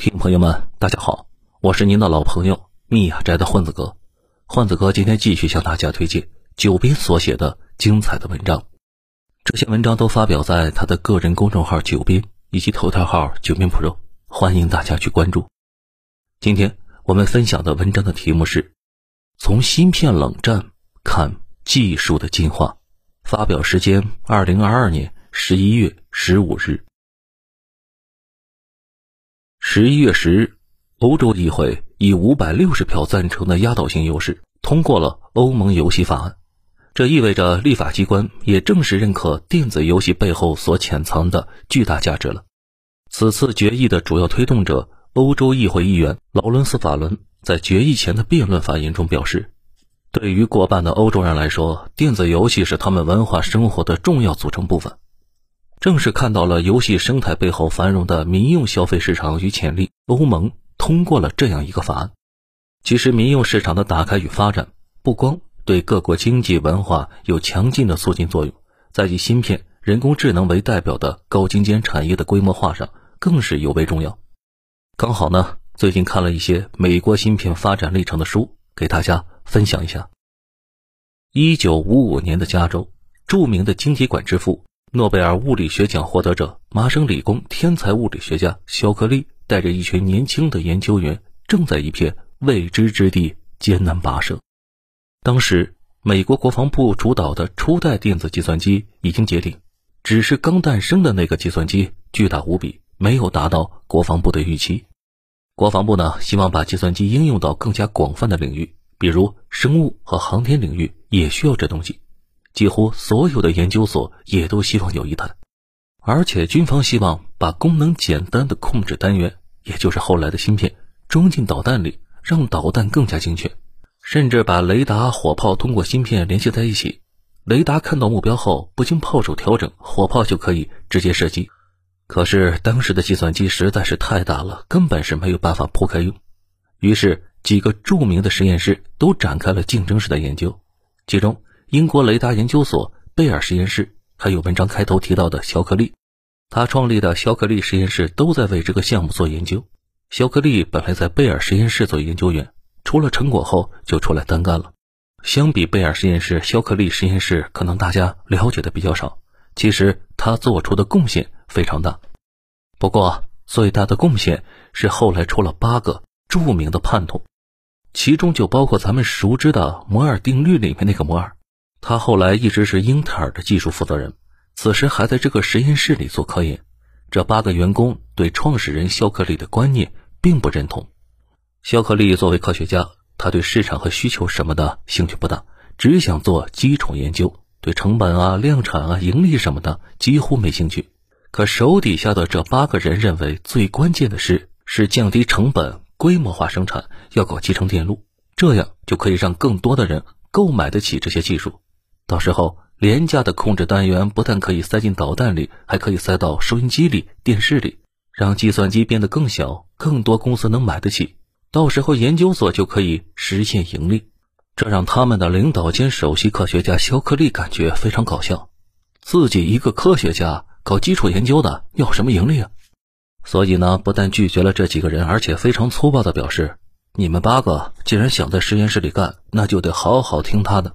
听朋友们，大家好，我是您的老朋友密雅斋的混子哥。混子哥今天继续向大家推荐九斌所写的精彩的文章。这些文章都发表在他的个人公众号“九斌”以及头条号“九斌 Pro”，欢迎大家去关注。今天我们分享的文章的题目是：从芯片冷战看技术的进化。发表时间：二零二二年十一月十五日。十一月十日，欧洲议会以五百六十票赞成的压倒性优势通过了欧盟游戏法案。这意味着立法机关也正式认可电子游戏背后所潜藏的巨大价值了。此次决议的主要推动者，欧洲议会议员劳伦斯·法伦在决议前的辩论发言中表示：“对于过半的欧洲人来说，电子游戏是他们文化生活的重要组成部分。”正是看到了游戏生态背后繁荣的民用消费市场与潜力，欧盟通过了这样一个法案。其实，民用市场的打开与发展，不光对各国经济文化有强劲的促进作用，在以芯片、人工智能为代表的高精尖产业的规模化上，更是尤为重要。刚好呢，最近看了一些美国芯片发展历程的书，给大家分享一下。一九五五年的加州，著名的晶体管之父。诺贝尔物理学奖获得者、麻省理工天才物理学家肖克利带着一群年轻的研究员，正在一片未知之地艰难跋涉。当时，美国国防部主导的初代电子计算机已经解顶，只是刚诞生的那个计算机巨大无比，没有达到国防部的预期。国防部呢，希望把计算机应用到更加广泛的领域，比如生物和航天领域，也需要这东西。几乎所有的研究所也都希望有一台，而且军方希望把功能简单的控制单元，也就是后来的芯片，装进导弹里，让导弹更加精确，甚至把雷达、火炮通过芯片联系在一起。雷达看到目标后，不经炮手调整，火炮就可以直接射击。可是当时的计算机实在是太大了，根本是没有办法铺开用。于是几个著名的实验室都展开了竞争式的研究，其中。英国雷达研究所贝尔实验室，还有文章开头提到的肖克利，他创立的肖克利实验室都在为这个项目做研究。肖克利本来在贝尔实验室做研究员，出了成果后就出来单干了。相比贝尔实验室，肖克利实验室可能大家了解的比较少，其实他做出的贡献非常大。不过最大的贡献是后来出了八个著名的叛徒，其中就包括咱们熟知的摩尔定律里面那个摩尔。他后来一直是英特尔的技术负责人，此时还在这个实验室里做科研。这八个员工对创始人肖克利的观念并不认同。肖克利作为科学家，他对市场和需求什么的兴趣不大，只想做基础研究，对成本啊、量产啊、盈利什么的几乎没兴趣。可手底下的这八个人认为，最关键的是是降低成本、规模化生产，要搞集成电路，这样就可以让更多的人购买得起这些技术。到时候，廉价的控制单元不但可以塞进导弹里，还可以塞到收音机里、电视里，让计算机变得更小，更多公司能买得起。到时候，研究所就可以实现盈利。这让他们的领导兼首席科学家肖克利感觉非常搞笑。自己一个科学家搞基础研究的，要什么盈利啊？所以呢，不但拒绝了这几个人，而且非常粗暴地表示：“你们八个既然想在实验室里干，那就得好好听他的。”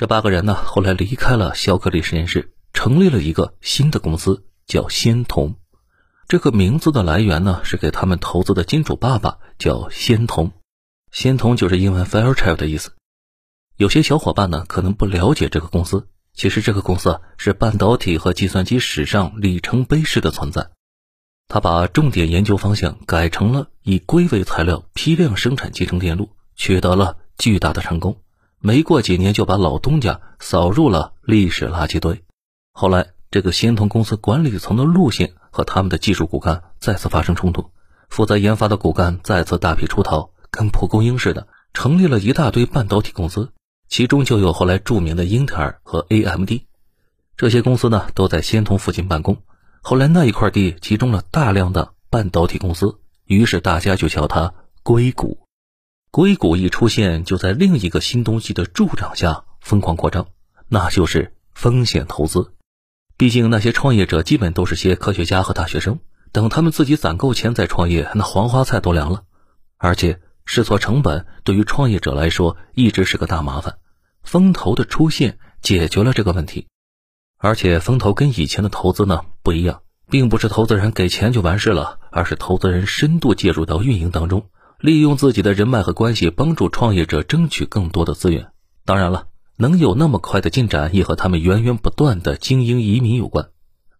这八个人呢，后来离开了肖克利实验室，成立了一个新的公司，叫仙童。这个名字的来源呢，是给他们投资的金主爸爸叫仙童。仙童就是英文 Fairchild 的意思。有些小伙伴呢，可能不了解这个公司。其实这个公司啊是半导体和计算机史上里程碑式的存在。他把重点研究方向改成了以硅为材料批量生产集成电路，取得了巨大的成功。没过几年，就把老东家扫入了历史垃圾堆。后来，这个仙童公司管理层的路线和他们的技术骨干再次发生冲突，负责研发的骨干再次大批出逃，跟蒲公英似的，成立了一大堆半导体公司，其中就有后来著名的英特尔和 AMD。这些公司呢，都在仙童附近办公。后来那一块地集中了大量的半导体公司，于是大家就叫它硅谷。硅谷一出现，就在另一个新东西的助长下疯狂扩张，那就是风险投资。毕竟那些创业者基本都是些科学家和大学生，等他们自己攒够钱再创业，那黄花菜都凉了。而且试错成本对于创业者来说一直是个大麻烦。风投的出现解决了这个问题，而且风投跟以前的投资呢不一样，并不是投资人给钱就完事了，而是投资人深度介入到运营当中，利用自己的人脉和关系，帮助创业者争取更多的资源。当然了，能有那么快的进展，也和他们源源不断的精英移民有关。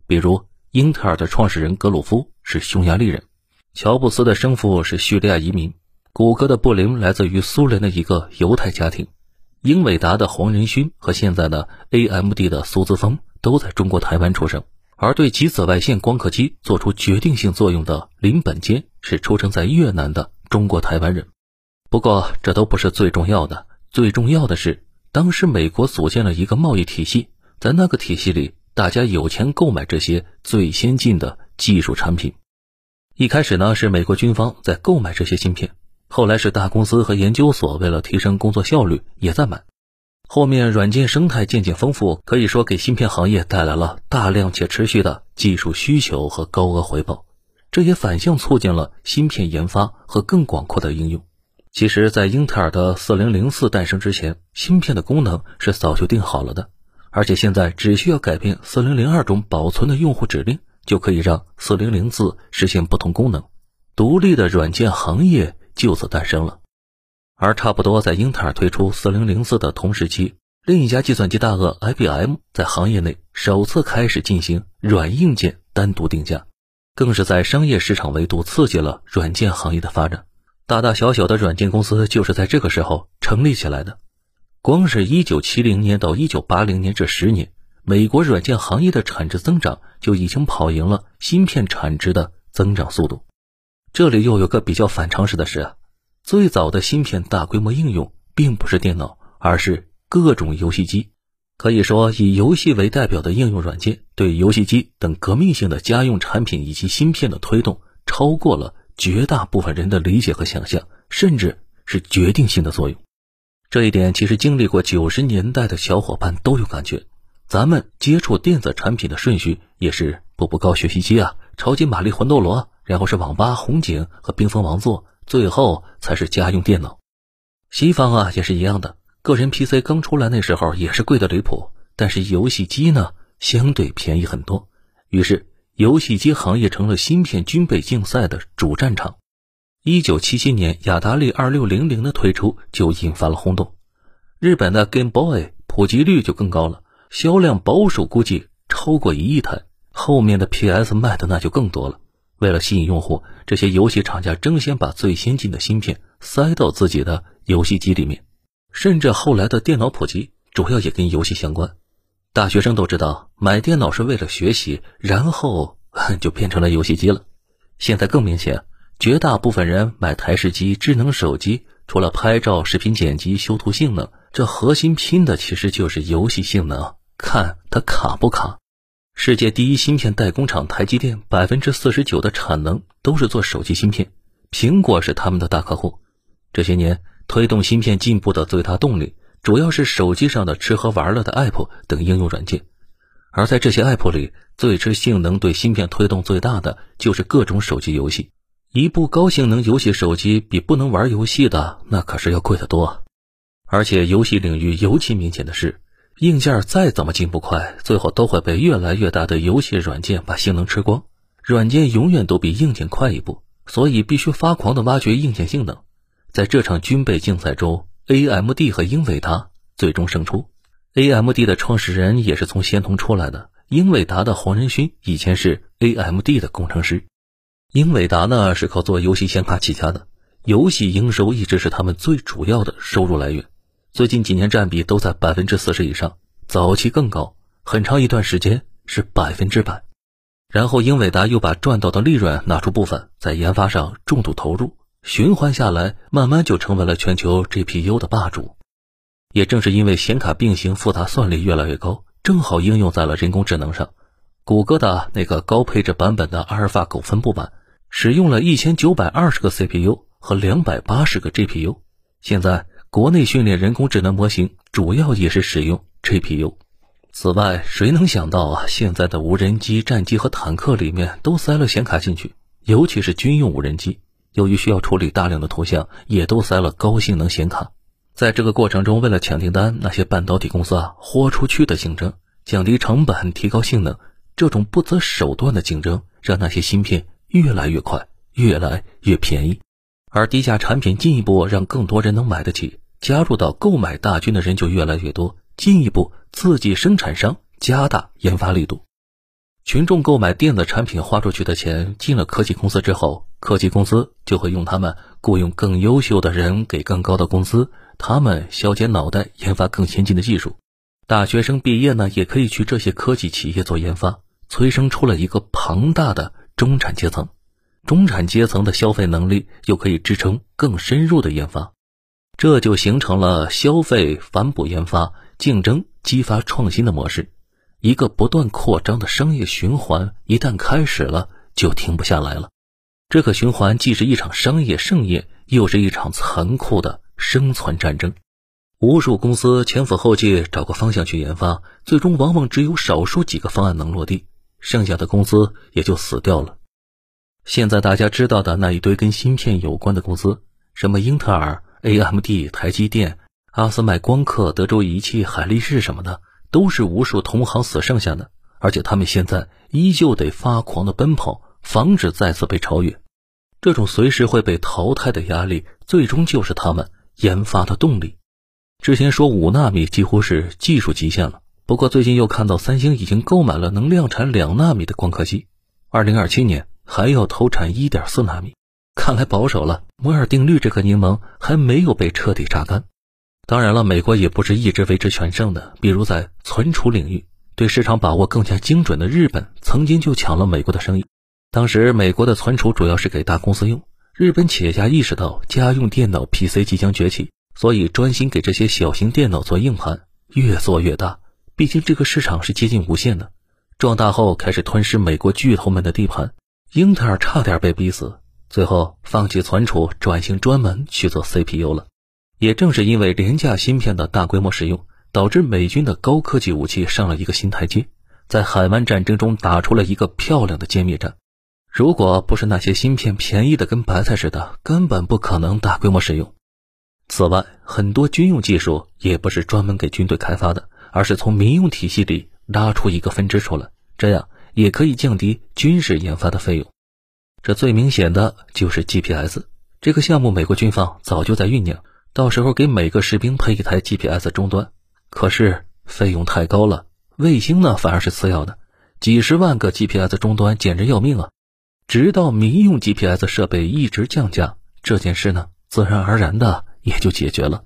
比如，英特尔的创始人格鲁夫是匈牙利人，乔布斯的生父是叙利亚移民，谷歌的布林来自于苏联的一个犹太家庭。英伟达的黄仁勋和现在的 AMD 的苏姿丰都在中国台湾出生，而对极紫外线光刻机做出决定性作用的林本坚是出生在越南的中国台湾人。不过这都不是最重要的，最重要的是当时美国组建了一个贸易体系，在那个体系里，大家有钱购买这些最先进的技术产品。一开始呢，是美国军方在购买这些芯片。后来是大公司和研究所为了提升工作效率也在买，后面软件生态渐渐丰富，可以说给芯片行业带来了大量且持续的技术需求和高额回报，这也反向促进了芯片研发和更广阔的应用。其实，在英特尔的四零零四诞生之前，芯片的功能是早就定好了的，而且现在只需要改变四零零二中保存的用户指令，就可以让四零零四实现不同功能，独立的软件行业。就此诞生了，而差不多在英特尔推出四零零四的同时期，另一家计算机大鳄 IBM 在行业内首次开始进行软硬件单独定价，更是在商业市场维度刺激了软件行业的发展。大大小小的软件公司就是在这个时候成立起来的。光是一九七零年到一九八零年这十年，美国软件行业的产值增长就已经跑赢了芯片产值的增长速度。这里又有个比较反常识的是，最早的芯片大规模应用并不是电脑，而是各种游戏机。可以说，以游戏为代表的应用软件对游戏机等革命性的家用产品以及芯片的推动，超过了绝大部分人的理解和想象，甚至是决定性的作用。这一点其实经历过九十年代的小伙伴都有感觉。咱们接触电子产品的顺序也是步步高学习机啊，超级玛丽魂斗罗。然后是网吧、红警和冰封王座，最后才是家用电脑。西方啊也是一样的，个人 PC 刚出来那时候也是贵的离谱，但是游戏机呢相对便宜很多。于是游戏机行业成了芯片军备竞赛的主战场。一九七七年，雅达利二六零零的推出就引发了轰动。日本的 Game Boy 普及率就更高了，销量保守估计超过一亿台。后面的 PS 卖的那就更多了。为了吸引用户，这些游戏厂家争先把最先进的芯片塞到自己的游戏机里面，甚至后来的电脑普及主要也跟游戏相关。大学生都知道买电脑是为了学习，然后 就变成了游戏机了。现在更明显，绝大部分人买台式机、智能手机，除了拍照、视频剪辑、修图性能，这核心拼的其实就是游戏性能，看它卡不卡。世界第一芯片代工厂台积电，百分之四十九的产能都是做手机芯片。苹果是他们的大客户。这些年推动芯片进步的最大动力，主要是手机上的吃喝玩乐的 App 等应用软件。而在这些 App 里，最吃性能、对芯片推动最大的，就是各种手机游戏。一部高性能游戏手机比不能玩游戏的那可是要贵得多。而且游戏领域尤其明显的是。硬件再怎么进步快，最后都会被越来越大的游戏软件把性能吃光。软件永远都比硬件快一步，所以必须发狂的挖掘硬件性能。在这场军备竞赛中，AMD 和英伟达最终胜出。AMD 的创始人也是从仙童出来的，英伟达的黄仁勋以前是 AMD 的工程师。英伟达呢是靠做游戏显卡起家的，游戏营收一直是他们最主要的收入来源。最近几年占比都在百分之四十以上，早期更高，很长一段时间是百分之百。然后英伟达又把赚到的利润拿出部分在研发上重度投入，循环下来，慢慢就成为了全球 GPU 的霸主。也正是因为显卡并行复杂算力越来越高，正好应用在了人工智能上。谷歌的那个高配置版本的阿尔法狗分布版，使用了一千九百二十个 CPU 和两百八十个 GPU，现在。国内训练人工智能模型主要也是使用 GPU，此外，谁能想到啊？现在的无人机、战机和坦克里面都塞了显卡进去，尤其是军用无人机，由于需要处理大量的图像，也都塞了高性能显卡。在这个过程中，为了抢订单，那些半导体公司啊，豁出去的竞争，降低成本，提高性能，这种不择手段的竞争，让那些芯片越来越快，越来越便宜，而低价产品进一步让更多人能买得起，加入到购买大军的人就越来越多，进一步。刺激生产商加大研发力度，群众购买电子产品花出去的钱进了科技公司之后，科技公司就会用他们雇佣更优秀的人，给更高的工资，他们削尖脑袋研发更先进的技术。大学生毕业呢，也可以去这些科技企业做研发，催生出了一个庞大的中产阶层。中产阶层的消费能力又可以支撑更深入的研发，这就形成了消费反哺研发。竞争激发创新的模式，一个不断扩张的商业循环，一旦开始了就停不下来了。这个循环既是一场商业盛宴，又是一场残酷的生存战争。无数公司前赴后继找个方向去研发，最终往往只有少数几个方案能落地，剩下的公司也就死掉了。现在大家知道的那一堆跟芯片有关的公司，什么英特尔、AMD、台积电。阿斯麦光刻、德州仪器、海力士什么的，都是无数同行死剩下的，而且他们现在依旧得发狂的奔跑，防止再次被超越。这种随时会被淘汰的压力，最终就是他们研发的动力。之前说五纳米几乎是技术极限了，不过最近又看到三星已经购买了能量产两纳米的光刻机，二零二七年还要投产一点四纳米，看来保守了。摩尔定律这个柠檬还没有被彻底榨干。当然了，美国也不是一直维持全胜的。比如在存储领域，对市场把握更加精准的日本，曾经就抢了美国的生意。当时美国的存储主要是给大公司用，日本企业家意识到家用电脑 PC 即将崛起，所以专心给这些小型电脑做硬盘，越做越大。毕竟这个市场是接近无限的，壮大后开始吞噬美国巨头们的地盘。英特尔差点被逼死，最后放弃存储，转型专门去做 CPU 了。也正是因为廉价芯片的大规模使用，导致美军的高科技武器上了一个新台阶，在海湾战争中打出了一个漂亮的歼灭战。如果不是那些芯片便宜的跟白菜似的，根本不可能大规模使用。此外，很多军用技术也不是专门给军队开发的，而是从民用体系里拉出一个分支出来，这样也可以降低军事研发的费用。这最明显的就是 GPS 这个项目，美国军方早就在酝酿。到时候给每个士兵配一台 GPS 终端，可是费用太高了。卫星呢反而是次要的，几十万个 GPS 终端简直要命啊！直到民用 GPS 设备一直降价，这件事呢自然而然的也就解决了。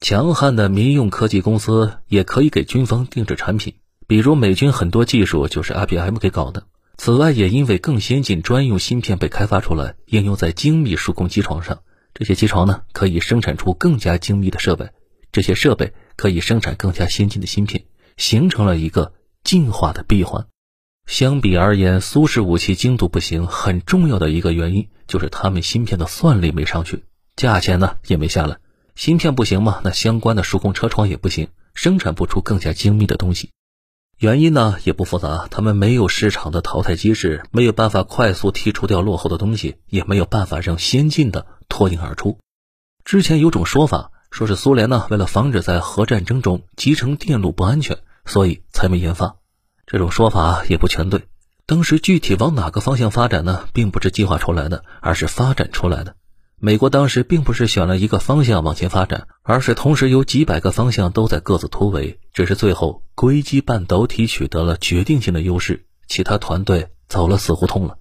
强悍的民用科技公司也可以给军方定制产品，比如美军很多技术就是 IBM 给搞的。此外，也因为更先进专用芯片被开发出来，应用在精密数控机床上。这些机床呢，可以生产出更加精密的设备，这些设备可以生产更加先进的芯片，形成了一个进化的闭环。相比而言，苏式武器精度不行，很重要的一个原因就是他们芯片的算力没上去，价钱呢也没下来。芯片不行嘛，那相关的数控车床也不行，生产不出更加精密的东西。原因呢也不复杂，他们没有市场的淘汰机制，没有办法快速剔除掉落后的东西，也没有办法让先进的脱颖而出。之前有种说法，说是苏联呢为了防止在核战争中集成电路不安全，所以才没研发。这种说法也不全对。当时具体往哪个方向发展呢，并不是计划出来的，而是发展出来的。美国当时并不是选了一个方向往前发展，而是同时有几百个方向都在各自突围。只是最后硅基半导体取得了决定性的优势，其他团队走了死胡同了。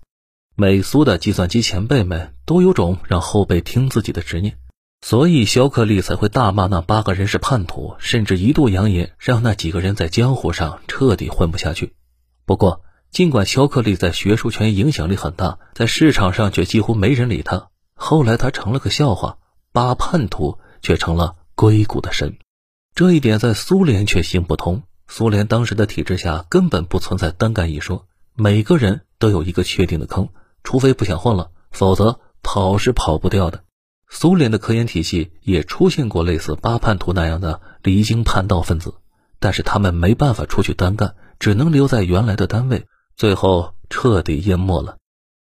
美苏的计算机前辈们都有种让后辈听自己的执念，所以肖克利才会大骂那八个人是叛徒，甚至一度扬言让那几个人在江湖上彻底混不下去。不过，尽管肖克利在学术圈影响力很大，在市场上却几乎没人理他。后来他成了个笑话，八叛徒却成了硅谷的神，这一点在苏联却行不通。苏联当时的体制下根本不存在单干一说，每个人都有一个确定的坑，除非不想混了，否则跑是跑不掉的。苏联的科研体系也出现过类似八叛徒那样的离经叛道分子，但是他们没办法出去单干，只能留在原来的单位，最后彻底淹没了。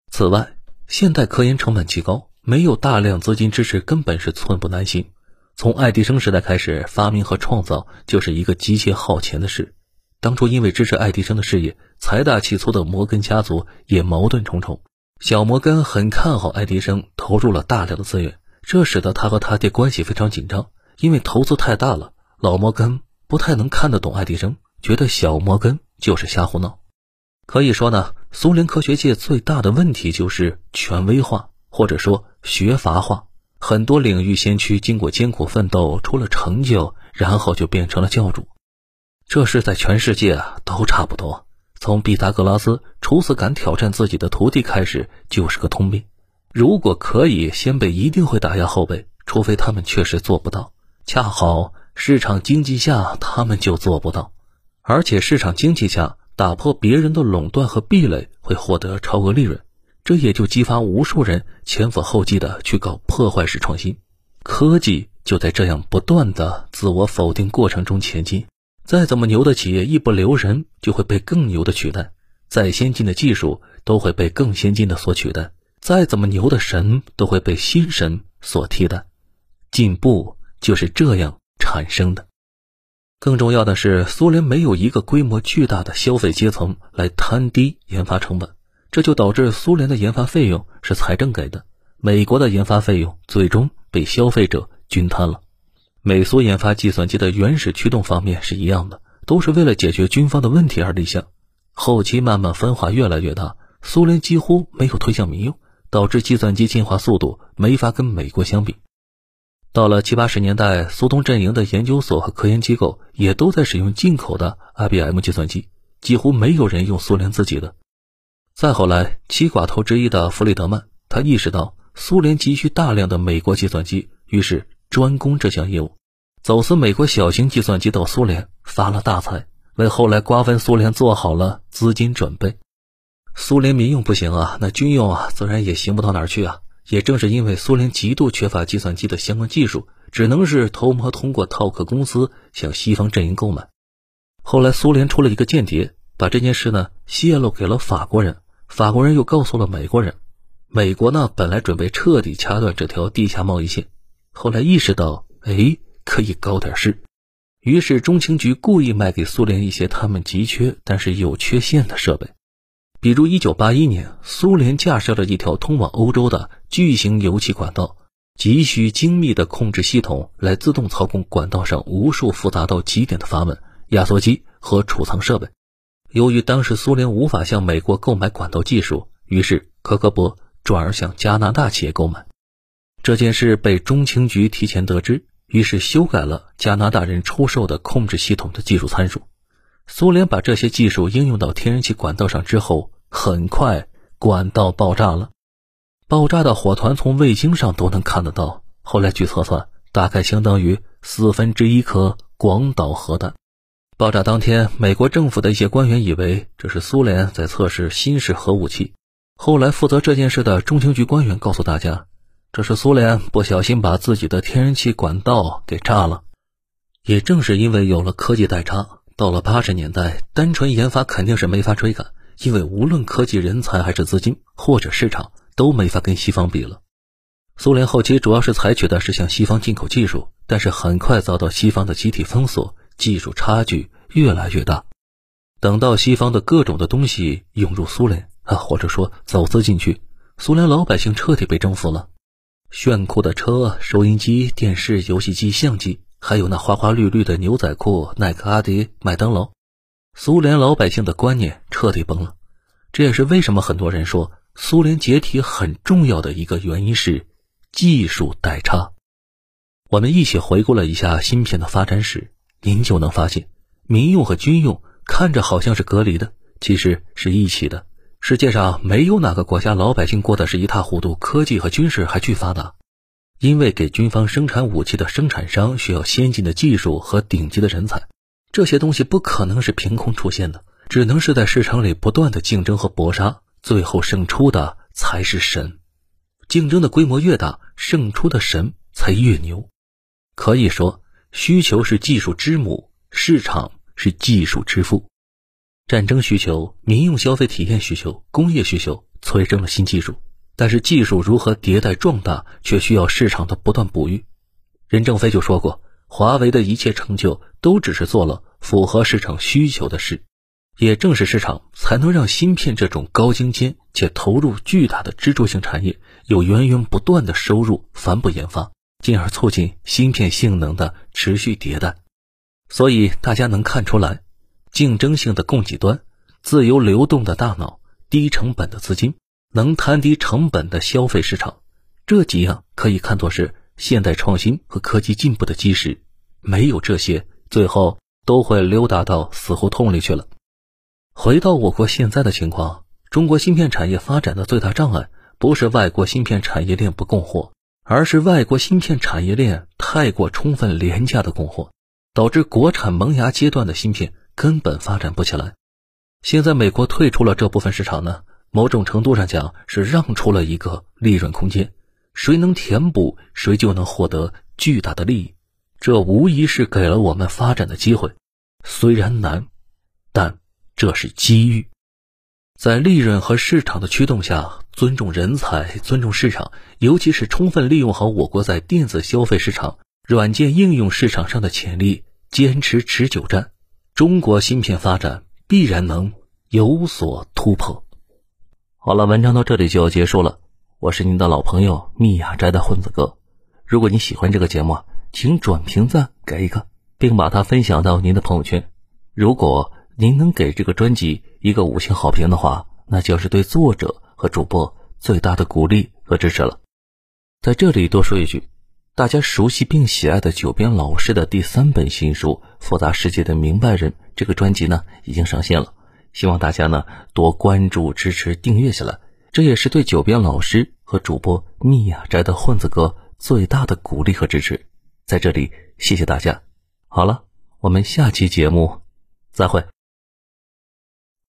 此外，现代科研成本极高，没有大量资金支持根本是寸步难行。从爱迪生时代开始，发明和创造就是一个极其耗钱的事。当初因为支持爱迪生的事业，财大气粗的摩根家族也矛盾重重。小摩根很看好爱迪生，投入了大量的资源，这使得他和他爹关系非常紧张。因为投资太大了，老摩根不太能看得懂爱迪生，觉得小摩根就是瞎胡闹。可以说呢，苏联科学界最大的问题就是权威化，或者说学阀化。很多领域先驱经过艰苦奋斗，出了成就，然后就变成了教主。这是在全世界啊都差不多。从毕达哥拉斯初次敢挑战自己的徒弟开始，就是个通病。如果可以先辈，一定会打压后辈，除非他们确实做不到。恰好市场经济下，他们就做不到。而且市场经济下，打破别人的垄断和壁垒，会获得超额利润。这也就激发无数人前赴后继的去搞破坏式创新。科技就在这样不断的自我否定过程中前进。再怎么牛的企业，一不留神就会被更牛的取代；再先进的技术都会被更先进的所取代；再怎么牛的神都会被新神所替代。进步就是这样产生的。更重要的是，苏联没有一个规模巨大的消费阶层来摊低研发成本，这就导致苏联的研发费用是财政给的，美国的研发费用最终被消费者均摊了。美苏研发计算机的原始驱动方面是一样的，都是为了解决军方的问题而立项。后期慢慢分化越来越大，苏联几乎没有推向民用，导致计算机进化速度没法跟美国相比。到了七八十年代，苏东阵营的研究所和科研机构也都在使用进口的 IBM 计算机，几乎没有人用苏联自己的。再后来，七寡头之一的弗里德曼，他意识到苏联急需大量的美国计算机，于是。专攻这项业务，走私美国小型计算机到苏联，发了大财，为后来瓜分苏联做好了资金准备。苏联民用不行啊，那军用啊，自然也行不到哪儿去啊。也正是因为苏联极度缺乏计算机的相关技术，只能是偷摸通过套克公司向西方阵营购买。后来苏联出了一个间谍，把这件事呢泄露给了法国人，法国人又告诉了美国人。美国呢本来准备彻底掐断这条地下贸易线。后来意识到，哎，可以搞点事，于是中情局故意卖给苏联一些他们急缺但是有缺陷的设备，比如1981年，苏联架设了一条通往欧洲的巨型油气管道，急需精密的控制系统来自动操控管道上无数复杂到极点的阀门、压缩机和储藏设备。由于当时苏联无法向美国购买管道技术，于是科格勃转而向加拿大企业购买。这件事被中情局提前得知，于是修改了加拿大人出售的控制系统的技术参数。苏联把这些技术应用到天然气管道上之后，很快管道爆炸了，爆炸的火团从卫星上都能看得到。后来据测算，大概相当于四分之一颗广岛核弹。爆炸当天，美国政府的一些官员以为这是苏联在测试新式核武器。后来负责这件事的中情局官员告诉大家。这是苏联不小心把自己的天然气管道给炸了。也正是因为有了科技代差，到了八十年代，单纯研发肯定是没法追赶，因为无论科技人才还是资金或者市场都没法跟西方比了。苏联后期主要是采取的是向西方进口技术，但是很快遭到西方的集体封锁，技术差距越来越大。等到西方的各种的东西涌入苏联啊，或者说走私进去，苏联老百姓彻底被征服了。炫酷的车、收音机、电视、游戏机、相机，还有那花花绿绿的牛仔裤、耐克、阿迪、麦当劳，苏联老百姓的观念彻底崩了。这也是为什么很多人说苏联解体很重要的一个原因是技术代差。我们一起回顾了一下芯片的发展史，您就能发现，民用和军用看着好像是隔离的，其实是一起的。世界上没有哪个国家老百姓过得是一塌糊涂，科技和军事还巨发达。因为给军方生产武器的生产商需要先进的技术和顶级的人才，这些东西不可能是凭空出现的，只能是在市场里不断的竞争和搏杀，最后胜出的才是神。竞争的规模越大，胜出的神才越牛。可以说，需求是技术之母，市场是技术之父。战争需求、民用消费体验需求、工业需求催生了新技术，但是技术如何迭代壮大，却需要市场的不断哺育。任正非就说过，华为的一切成就都只是做了符合市场需求的事。也正是市场，才能让芯片这种高精尖且投入巨大的支柱性产业有源源不断的收入反哺研发，进而促进芯片性能的持续迭代。所以大家能看出来，竞争性的供给端、自由流动的大脑、低成本的资金、能摊低成本的消费市场，这几样可以看作是现代创新和科技进步的基石。没有这些，最后都会溜达到死胡同里去了。回到我国现在的情况，中国芯片产业发展的最大障碍不是外国芯片产业链不供货，而是外国芯片产业链太过充分廉价的供货，导致国产萌芽阶段的芯片根本发展不起来。现在美国退出了这部分市场呢，某种程度上讲是让出了一个利润空间，谁能填补，谁就能获得巨大的利益，这无疑是给了我们发展的机会，虽然难，但。这是机遇，在利润和市场的驱动下，尊重人才，尊重市场，尤其是充分利用好我国在电子消费市场、软件应用市场上的潜力，坚持持久战，中国芯片发展必然能有所突破。好了，文章到这里就要结束了。我是您的老朋友密雅斋的混子哥。如果你喜欢这个节目，请转评赞给一个，并把它分享到您的朋友圈。如果您能给这个专辑一个五星好评的话，那就是对作者和主播最大的鼓励和支持了。在这里多说一句，大家熟悉并喜爱的九编老师的第三本新书《复杂世界的明白人》这个专辑呢，已经上线了。希望大家呢多关注、支持、订阅下来，这也是对九编老师和主播密雅斋的混子哥最大的鼓励和支持。在这里，谢谢大家。好了，我们下期节目再会。